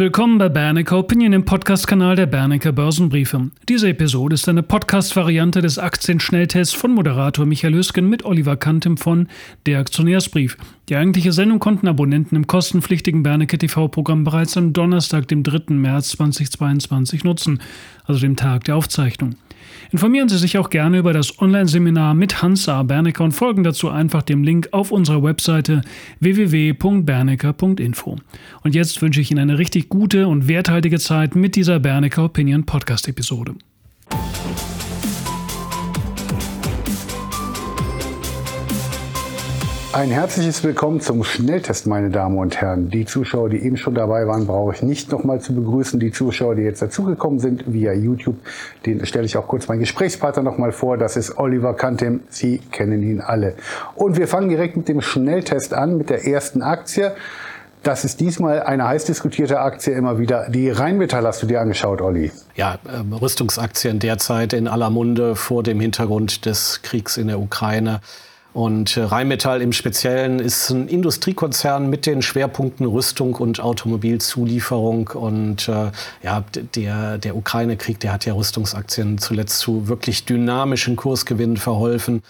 Willkommen bei Bernecker Opinion, dem Podcast-Kanal der Bernecker Börsenbriefe. Diese Episode ist eine Podcast-Variante des Aktienschnelltests von Moderator Michael Hüsken mit Oliver Kantem von Der Aktionärsbrief. Die eigentliche Sendung konnten Abonnenten im kostenpflichtigen Bernecker TV-Programm bereits am Donnerstag, dem 3. März 2022 nutzen, also dem Tag der Aufzeichnung. Informieren Sie sich auch gerne über das Online-Seminar mit Hans-A. Bernecker und folgen dazu einfach dem Link auf unserer Webseite www.bernecker.info. Und jetzt wünsche ich Ihnen eine richtig gute und werthaltige Zeit mit dieser Bernecker Opinion Podcast-Episode. Ein herzliches Willkommen zum Schnelltest, meine Damen und Herren. Die Zuschauer, die eben schon dabei waren, brauche ich nicht nochmal zu begrüßen. Die Zuschauer, die jetzt dazugekommen sind via YouTube, den stelle ich auch kurz meinen Gesprächspartner nochmal vor. Das ist Oliver Kantem. Sie kennen ihn alle. Und wir fangen direkt mit dem Schnelltest an, mit der ersten Aktie. Das ist diesmal eine heiß diskutierte Aktie immer wieder. Die Rheinmetall hast du dir angeschaut, Olli? Ja, äh, Rüstungsaktien derzeit in aller Munde vor dem Hintergrund des Kriegs in der Ukraine. Und äh, Rheinmetall im Speziellen ist ein Industriekonzern mit den Schwerpunkten Rüstung und Automobilzulieferung. Und äh, ja, der, der Ukraine-Krieg, der hat ja Rüstungsaktien zuletzt zu wirklich dynamischen Kursgewinnen verholfen.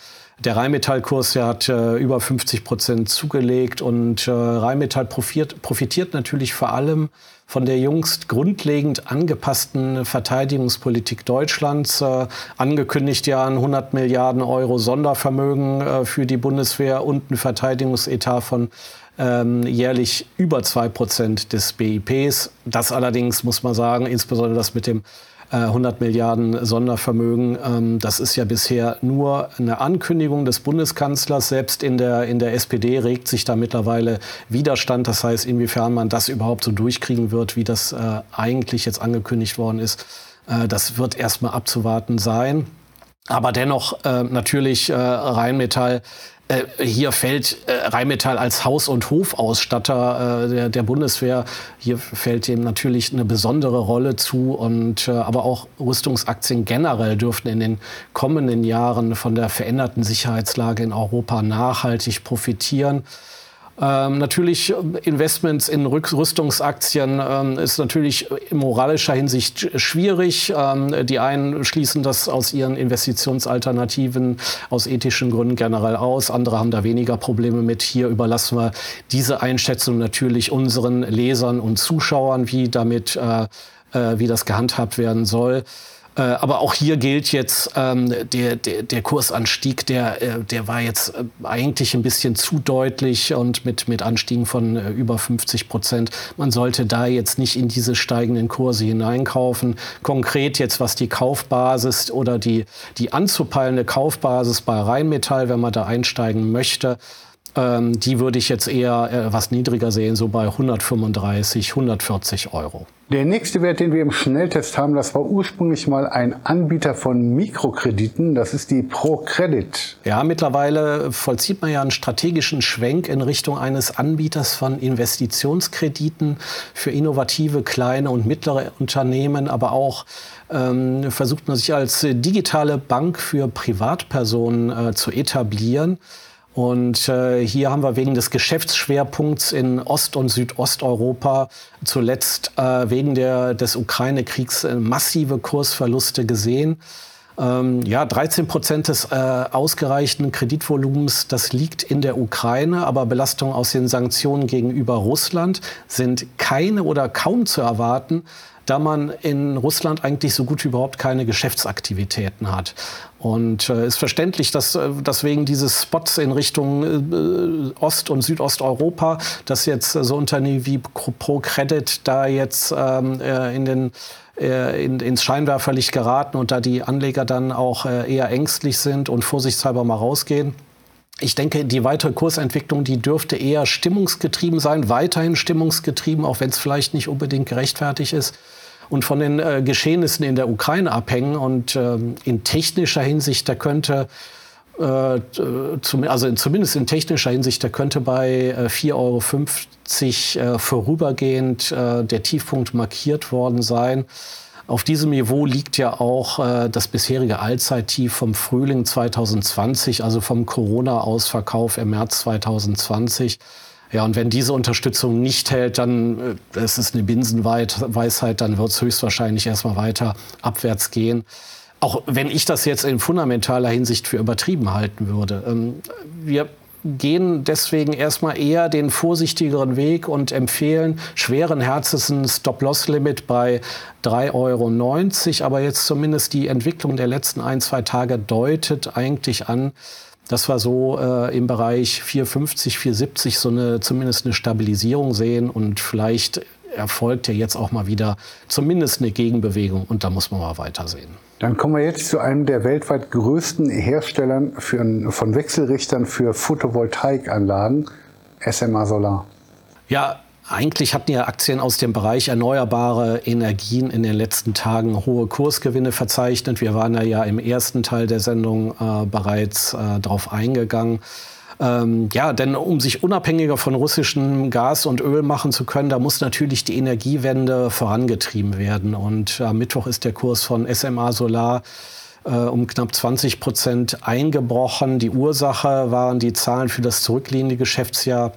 Der Rheinmetall-Kurs der hat äh, über 50 Prozent zugelegt und äh, Rheinmetall profitiert, profitiert natürlich vor allem von der jüngst grundlegend angepassten Verteidigungspolitik Deutschlands. Äh, angekündigt ja ein 100 Milliarden Euro Sondervermögen äh, für die Bundeswehr und ein Verteidigungsetat von ähm, jährlich über zwei Prozent des BIPs. Das allerdings muss man sagen, insbesondere das mit dem 100 äh, Milliarden Sondervermögen. Ähm, das ist ja bisher nur eine Ankündigung des Bundeskanzlers. Selbst in der, in der SPD regt sich da mittlerweile Widerstand. Das heißt, inwiefern man das überhaupt so durchkriegen wird, wie das äh, eigentlich jetzt angekündigt worden ist, äh, das wird erstmal abzuwarten sein. Aber dennoch äh, natürlich äh, Rheinmetall äh, hier fällt äh, Rheinmetall als Haus- und Hofausstatter äh, der, der, Bundeswehr, hier fällt ihm natürlich eine besondere Rolle zu. Und, äh, aber auch Rüstungsaktien generell dürften in den kommenden Jahren von der veränderten Sicherheitslage in Europa nachhaltig profitieren. Ähm, natürlich Investments in Rüstungsaktien ähm, ist natürlich in moralischer Hinsicht schwierig. Ähm, die einen schließen das aus ihren Investitionsalternativen aus ethischen Gründen generell aus. Andere haben da weniger Probleme mit. Hier überlassen wir diese Einschätzung natürlich unseren Lesern und Zuschauern, wie damit, äh, äh, wie das gehandhabt werden soll. Äh, aber auch hier gilt jetzt, ähm, der, der, der Kursanstieg, der, äh, der war jetzt äh, eigentlich ein bisschen zu deutlich und mit, mit Anstiegen von äh, über 50 Prozent. Man sollte da jetzt nicht in diese steigenden Kurse hineinkaufen. Konkret jetzt, was die Kaufbasis oder die, die anzupeilende Kaufbasis bei Rheinmetall, wenn man da einsteigen möchte, ähm, die würde ich jetzt eher äh, was niedriger sehen, so bei 135, 140 Euro. Der nächste Wert, den wir im Schnelltest haben, das war ursprünglich mal ein Anbieter von Mikrokrediten. Das ist die ProCredit. Ja, mittlerweile vollzieht man ja einen strategischen Schwenk in Richtung eines Anbieters von Investitionskrediten für innovative kleine und mittlere Unternehmen, aber auch ähm, versucht man sich als digitale Bank für Privatpersonen äh, zu etablieren. Und äh, hier haben wir wegen des Geschäftsschwerpunkts in Ost- und Südosteuropa zuletzt äh, wegen der, des Ukraine-Kriegs äh, massive Kursverluste gesehen. Ähm, ja, 13 Prozent des äh, ausgereichten Kreditvolumens, das liegt in der Ukraine, aber Belastungen aus den Sanktionen gegenüber Russland sind keine oder kaum zu erwarten da man in Russland eigentlich so gut wie überhaupt keine Geschäftsaktivitäten hat. Und es äh, ist verständlich, dass, äh, dass wegen dieses Spots in Richtung äh, Ost- und Südosteuropa, dass jetzt so Unternehmen wie ProCredit da jetzt ähm, äh, in den äh, in, ins Scheinwerferlicht geraten und da die Anleger dann auch äh, eher ängstlich sind und vorsichtshalber mal rausgehen. Ich denke, die weitere Kursentwicklung, die dürfte eher stimmungsgetrieben sein, weiterhin stimmungsgetrieben, auch wenn es vielleicht nicht unbedingt gerechtfertigt ist und von den äh, Geschehnissen in der Ukraine abhängen. Und ähm, in technischer Hinsicht, da könnte äh, also zumindest in technischer Hinsicht, da könnte bei äh, 4,50 Euro äh, vorübergehend äh, der Tiefpunkt markiert worden sein. Auf diesem Niveau liegt ja auch äh, das bisherige Allzeittief vom Frühling 2020, also vom Corona-Ausverkauf im März 2020. Ja, und wenn diese Unterstützung nicht hält, dann, äh, es ist eine Binsenweisheit, dann wird es höchstwahrscheinlich erstmal weiter abwärts gehen. Auch wenn ich das jetzt in fundamentaler Hinsicht für übertrieben halten würde. Ähm, wir gehen deswegen erstmal eher den vorsichtigeren Weg und empfehlen schweren Herzens ein Stop-Loss-Limit bei 3,90 Euro. Aber jetzt zumindest die Entwicklung der letzten ein, zwei Tage deutet eigentlich an, dass wir so äh, im Bereich 4,50, 4,70 so eine zumindest eine Stabilisierung sehen und vielleicht erfolgt ja jetzt auch mal wieder zumindest eine Gegenbewegung und da muss man mal weitersehen. Dann kommen wir jetzt zu einem der weltweit größten Herstellern für, von Wechselrichtern für Photovoltaikanlagen, SMA Solar. Ja, eigentlich hatten ja Aktien aus dem Bereich erneuerbare Energien in den letzten Tagen hohe Kursgewinne verzeichnet. Wir waren ja im ersten Teil der Sendung äh, bereits äh, darauf eingegangen. Ähm, ja, denn um sich unabhängiger von russischem Gas und Öl machen zu können, da muss natürlich die Energiewende vorangetrieben werden. Und am Mittwoch ist der Kurs von SMA Solar äh, um knapp 20 Prozent eingebrochen. Die Ursache waren die Zahlen für das zurückliegende Geschäftsjahr.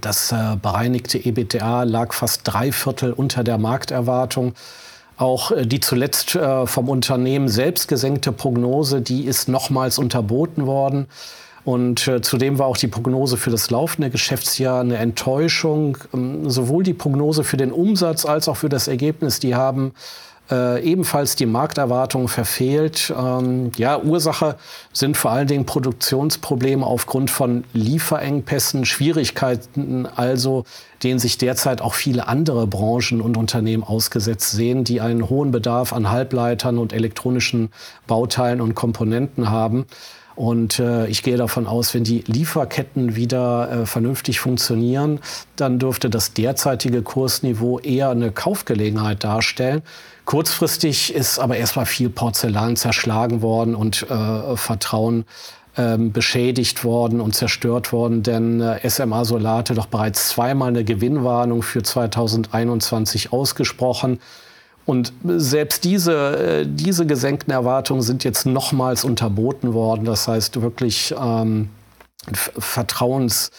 Das äh, bereinigte EBTA lag fast drei Viertel unter der Markterwartung. Auch äh, die zuletzt äh, vom Unternehmen selbst gesenkte Prognose, die ist nochmals unterboten worden. Und äh, zudem war auch die Prognose für das laufende Geschäftsjahr eine Enttäuschung. Ähm, sowohl die Prognose für den Umsatz als auch für das Ergebnis, die haben äh, ebenfalls die Markterwartungen verfehlt. Ähm, ja, Ursache sind vor allen Dingen Produktionsprobleme aufgrund von Lieferengpässen, Schwierigkeiten also, denen sich derzeit auch viele andere Branchen und Unternehmen ausgesetzt sehen, die einen hohen Bedarf an Halbleitern und elektronischen Bauteilen und Komponenten haben. Und äh, ich gehe davon aus, wenn die Lieferketten wieder äh, vernünftig funktionieren, dann dürfte das derzeitige Kursniveau eher eine Kaufgelegenheit darstellen. Kurzfristig ist aber erstmal viel Porzellan zerschlagen worden und äh, Vertrauen ähm, beschädigt worden und zerstört worden, denn äh, SMA Solar hatte doch bereits zweimal eine Gewinnwarnung für 2021 ausgesprochen. Und selbst diese, äh, diese gesenkten Erwartungen sind jetzt nochmals unterboten worden. Das heißt wirklich ähm, Vertrauens,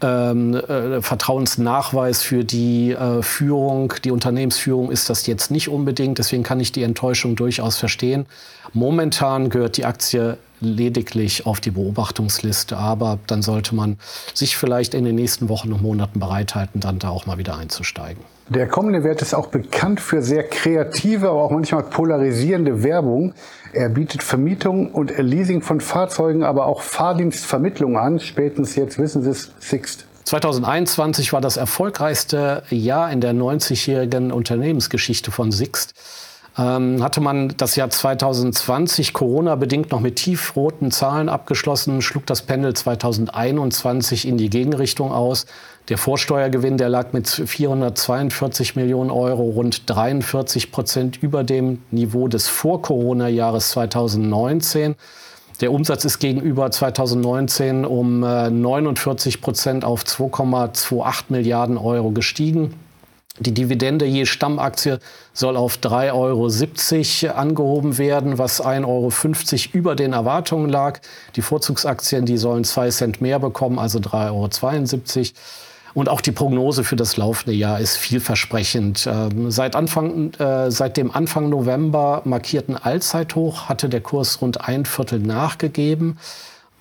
ähm, äh, Vertrauensnachweis für die äh, Führung, die Unternehmensführung ist das jetzt nicht unbedingt. Deswegen kann ich die Enttäuschung durchaus verstehen. Momentan gehört die Aktie lediglich auf die Beobachtungsliste, aber dann sollte man sich vielleicht in den nächsten Wochen und Monaten bereithalten, dann da auch mal wieder einzusteigen. Der kommende Wert ist auch bekannt für sehr kreative, aber auch manchmal polarisierende Werbung. Er bietet Vermietung und Leasing von Fahrzeugen, aber auch Fahrdienstvermittlung an. Spätestens jetzt wissen Sie es, Sixt. 2021 war das erfolgreichste Jahr in der 90-jährigen Unternehmensgeschichte von Sixt ähm, hatte man das Jahr 2020 Corona-bedingt noch mit tiefroten Zahlen abgeschlossen, schlug das Pendel 2021 in die Gegenrichtung aus. Der Vorsteuergewinn, der lag mit 442 Millionen Euro rund 43 Prozent über dem Niveau des Vor-Corona-Jahres 2019. Der Umsatz ist gegenüber 2019 um 49 äh, Prozent auf 2,28 Milliarden Euro gestiegen. Die Dividende je Stammaktie soll auf 3,70 Euro angehoben werden, was 1,50 Euro über den Erwartungen lag. Die Vorzugsaktien, die sollen 2 Cent mehr bekommen, also 3,72 Euro. Und auch die Prognose für das laufende Jahr ist vielversprechend. Ähm, seit, Anfang, äh, seit dem Anfang November markierten Allzeithoch hatte der Kurs rund ein Viertel nachgegeben.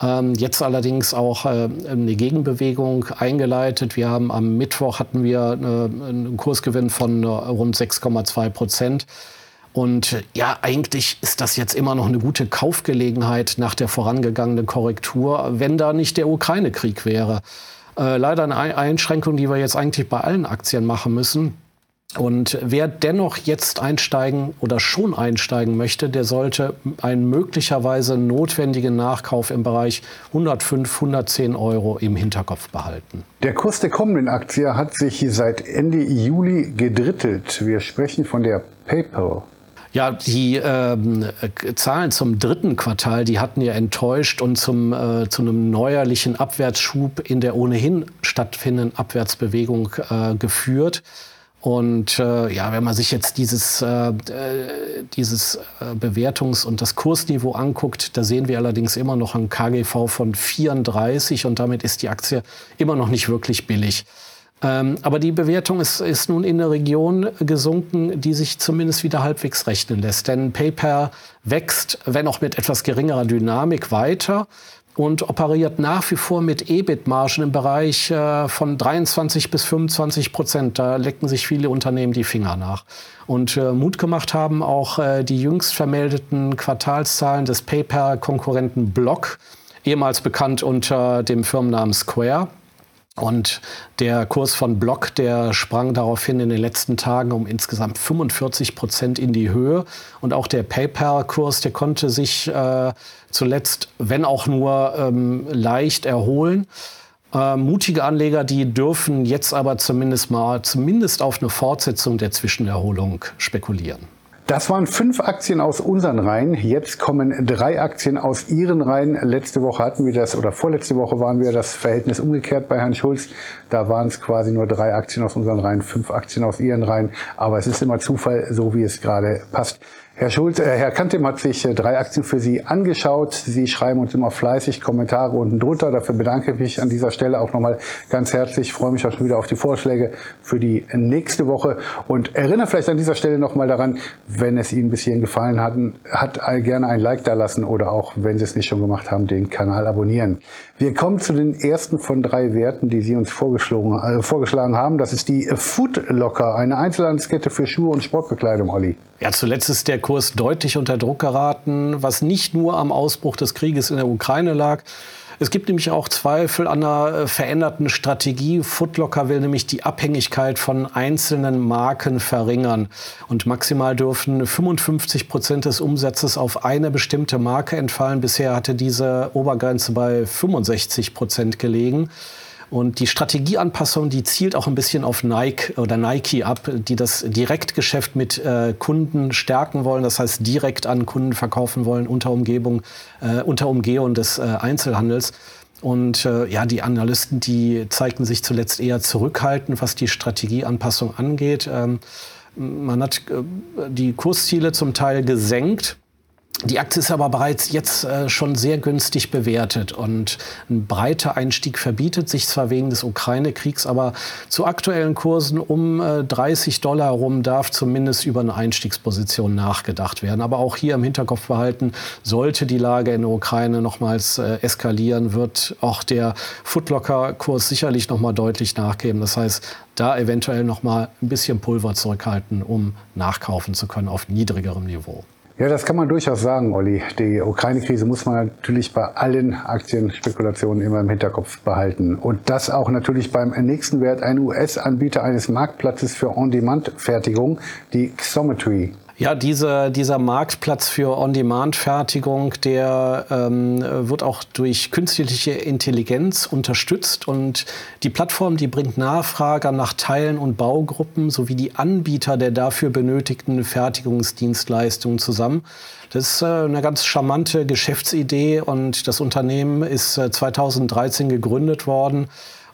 Ähm, jetzt allerdings auch äh, eine Gegenbewegung eingeleitet. Wir haben am Mittwoch hatten wir äh, einen Kursgewinn von äh, rund 6,2 Prozent. Und ja, eigentlich ist das jetzt immer noch eine gute Kaufgelegenheit nach der vorangegangenen Korrektur, wenn da nicht der Ukraine-Krieg wäre. Leider eine Einschränkung, die wir jetzt eigentlich bei allen Aktien machen müssen. Und wer dennoch jetzt einsteigen oder schon einsteigen möchte, der sollte einen möglicherweise notwendigen Nachkauf im Bereich 105, 110 Euro im Hinterkopf behalten. Der Kurs der kommenden Aktie hat sich seit Ende Juli gedrittelt. Wir sprechen von der PayPal. Ja, die ähm, Zahlen zum dritten Quartal, die hatten ja enttäuscht und zum, äh, zu einem neuerlichen Abwärtsschub in der ohnehin stattfindenden Abwärtsbewegung äh, geführt. Und äh, ja, wenn man sich jetzt dieses, äh, dieses äh, Bewertungs- und das Kursniveau anguckt, da sehen wir allerdings immer noch ein KGV von 34 und damit ist die Aktie immer noch nicht wirklich billig. Ähm, aber die Bewertung ist, ist nun in eine Region gesunken, die sich zumindest wieder halbwegs rechnen lässt. Denn PayPal wächst, wenn auch mit etwas geringerer Dynamik, weiter und operiert nach wie vor mit EBIT-Margen im Bereich äh, von 23 bis 25 Prozent. Da lecken sich viele Unternehmen die Finger nach. Und äh, Mut gemacht haben auch äh, die jüngst vermeldeten Quartalszahlen des PayPal-Konkurrenten Block, ehemals bekannt unter dem Firmennamen Square. Und der Kurs von Block, der sprang daraufhin in den letzten Tagen um insgesamt 45 Prozent in die Höhe. Und auch der PayPal-Kurs, der konnte sich äh, zuletzt, wenn auch nur ähm, leicht erholen. Äh, mutige Anleger, die dürfen jetzt aber zumindest mal zumindest auf eine Fortsetzung der Zwischenerholung spekulieren. Das waren fünf Aktien aus unseren Reihen. Jetzt kommen drei Aktien aus Ihren Reihen. Letzte Woche hatten wir das, oder vorletzte Woche waren wir das Verhältnis umgekehrt bei Herrn Schulz. Da waren es quasi nur drei Aktien aus unseren Reihen, fünf Aktien aus Ihren Reihen. Aber es ist immer Zufall, so wie es gerade passt. Herr Schulz, äh, Herr Kantem hat sich äh, drei Aktien für Sie angeschaut. Sie schreiben uns immer fleißig Kommentare unten drunter. Dafür bedanke ich mich an dieser Stelle auch nochmal ganz herzlich. Ich freue mich auch schon wieder auf die Vorschläge für die nächste Woche und erinnere vielleicht an dieser Stelle nochmal daran, wenn es Ihnen bis hierhin gefallen hat, hat gerne ein Like da lassen oder auch, wenn Sie es nicht schon gemacht haben, den Kanal abonnieren. Wir kommen zu den ersten von drei Werten, die Sie uns vorgeschlagen, äh, vorgeschlagen haben. Das ist die Food Locker, eine Einzelhandelskette für Schuhe und Sportbekleidung, Olli. Ja, zuletzt ist der Kurs deutlich unter Druck geraten, was nicht nur am Ausbruch des Krieges in der Ukraine lag. Es gibt nämlich auch Zweifel an einer äh, veränderten Strategie. Footlocker will nämlich die Abhängigkeit von einzelnen Marken verringern. Und maximal dürfen 55 Prozent des Umsatzes auf eine bestimmte Marke entfallen. Bisher hatte diese Obergrenze bei 65 Prozent gelegen. Und die Strategieanpassung, die zielt auch ein bisschen auf Nike oder Nike ab, die das Direktgeschäft mit äh, Kunden stärken wollen, das heißt direkt an Kunden verkaufen wollen unter Umgebung, äh, unter Umgehung des äh, Einzelhandels. Und äh, ja, die Analysten, die zeigten sich zuletzt eher zurückhaltend, was die Strategieanpassung angeht. Ähm, man hat äh, die Kursziele zum Teil gesenkt. Die Aktie ist aber bereits jetzt äh, schon sehr günstig bewertet und ein breiter Einstieg verbietet sich zwar wegen des Ukraine-Kriegs, aber zu aktuellen Kursen um äh, 30 Dollar herum darf zumindest über eine Einstiegsposition nachgedacht werden. Aber auch hier im Hinterkopf behalten, sollte die Lage in der Ukraine nochmals äh, eskalieren, wird auch der Footlocker-Kurs sicherlich nochmal deutlich nachgeben. Das heißt, da eventuell nochmal ein bisschen Pulver zurückhalten, um nachkaufen zu können auf niedrigerem Niveau. Ja, das kann man durchaus sagen, Olli. Die Ukraine-Krise muss man natürlich bei allen Aktienspekulationen immer im Hinterkopf behalten. Und das auch natürlich beim nächsten Wert, ein US-Anbieter eines Marktplatzes für On-Demand-Fertigung, die Xometry. Ja, diese, dieser Marktplatz für On-Demand-Fertigung, der ähm, wird auch durch künstliche Intelligenz unterstützt und die Plattform, die bringt Nachfrager nach Teilen und Baugruppen sowie die Anbieter der dafür benötigten Fertigungsdienstleistungen zusammen. Das ist äh, eine ganz charmante Geschäftsidee und das Unternehmen ist äh, 2013 gegründet worden.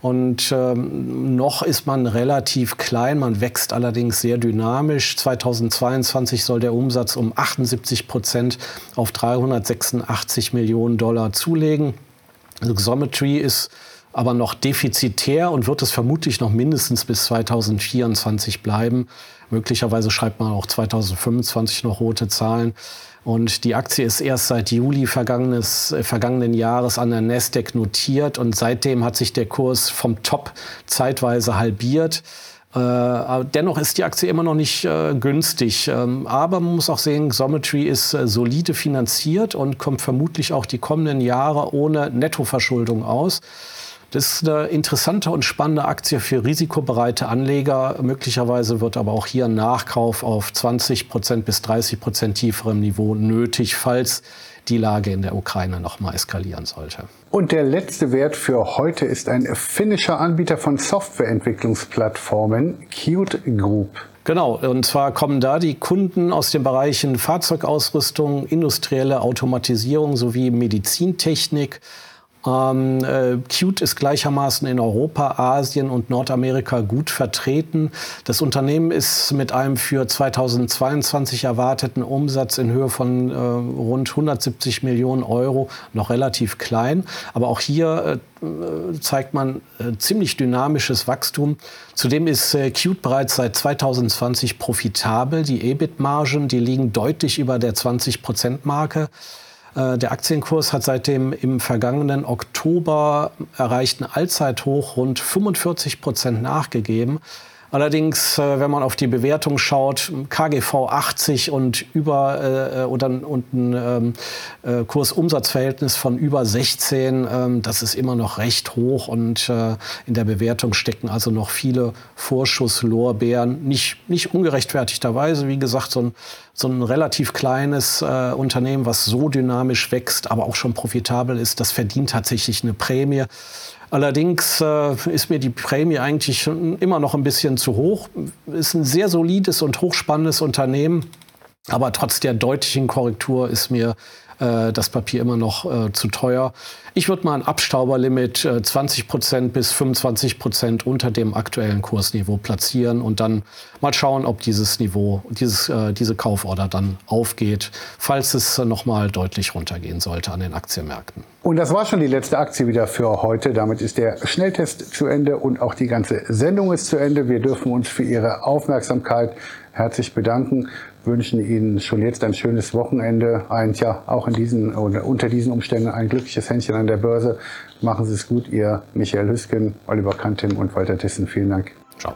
Und ähm, noch ist man relativ klein, man wächst allerdings sehr dynamisch. 2022 soll der Umsatz um 78 Prozent auf 386 Millionen Dollar zulegen. Xometry ist aber noch defizitär und wird es vermutlich noch mindestens bis 2024 bleiben. Möglicherweise schreibt man auch 2025 noch rote Zahlen. Und die Aktie ist erst seit Juli vergangenes, äh, vergangenen Jahres an der Nasdaq notiert und seitdem hat sich der Kurs vom Top zeitweise halbiert. Äh, dennoch ist die Aktie immer noch nicht äh, günstig. Ähm, aber man muss auch sehen, Xometry ist äh, solide finanziert und kommt vermutlich auch die kommenden Jahre ohne Nettoverschuldung aus. Das ist eine interessante und spannende Aktie für risikobereite Anleger. Möglicherweise wird aber auch hier ein Nachkauf auf 20 Prozent bis 30 Prozent tieferem Niveau nötig, falls die Lage in der Ukraine noch mal eskalieren sollte. Und der letzte Wert für heute ist ein finnischer Anbieter von Softwareentwicklungsplattformen, Qt Group. Genau, und zwar kommen da die Kunden aus den Bereichen Fahrzeugausrüstung, industrielle Automatisierung sowie Medizintechnik Ähm, äh, Qt ist gleichermaßen in Europa, Asien und Nordamerika gut vertreten. Das Unternehmen ist mit einem für 2022 erwarteten Umsatz in Höhe von äh, rund 170 Millionen Euro noch relativ klein. Aber auch hier äh, zeigt man äh, ziemlich dynamisches Wachstum. Zudem ist äh, Qt bereits seit 2020 profitabel. Die EBIT-Margen, die liegen deutlich über der 20-Prozent-Marke. Äh, der Aktienkurs hat seit dem im vergangenen Oktober erreichten Allzeithoch rund 45 Prozent nachgegeben. Allerdings, äh, wenn man auf die Bewertung schaut, KGV 80 und über äh, oder und ein ähm, äh, Kursumsatzverhältnis von über 16, ähm, das ist immer noch recht hoch und äh, in der Bewertung stecken also noch viele Vorschusslorbeeren, nicht nicht ungerechtfertigterweise, wie gesagt, so ein so ein relativ kleines äh, Unternehmen, was so dynamisch wächst, aber auch schon profitabel ist, das verdient tatsächlich eine Prämie. Allerdings äh, ist mir die Prämie eigentlich immer noch ein bisschen zu hoch. Ist ein sehr solides und hochspannendes Unternehmen. Aber trotz der deutlichen Korrektur ist mir äh, das Papier immer noch äh, zu teuer. Ich würde mal ein Abstauberlimit äh, 20 Prozent bis 25 Prozent unter dem aktuellen Kursniveau platzieren und dann mal schauen, ob dieses Niveau, dieses, äh, diese Kauforder dann aufgeht, falls es noch mal deutlich runtergehen sollte an den Aktienmärkten. Und das war schon die letzte Aktie wieder für heute. Damit ist der Schnelltest zu Ende und auch die ganze Sendung ist zu Ende. Wir dürfen uns für Ihre Aufmerksamkeit herzlich bedanken wünschen Ihnen schon jetzt ein schönes Wochenende, ein, ja, auch in diesen oder unter diesen Umständen ein glückliches Händchen an der Börse. Machen Sie es gut, Ihr Michael Hüsken, Oliver Kantim und Walter Tissen. Vielen Dank. Ciao.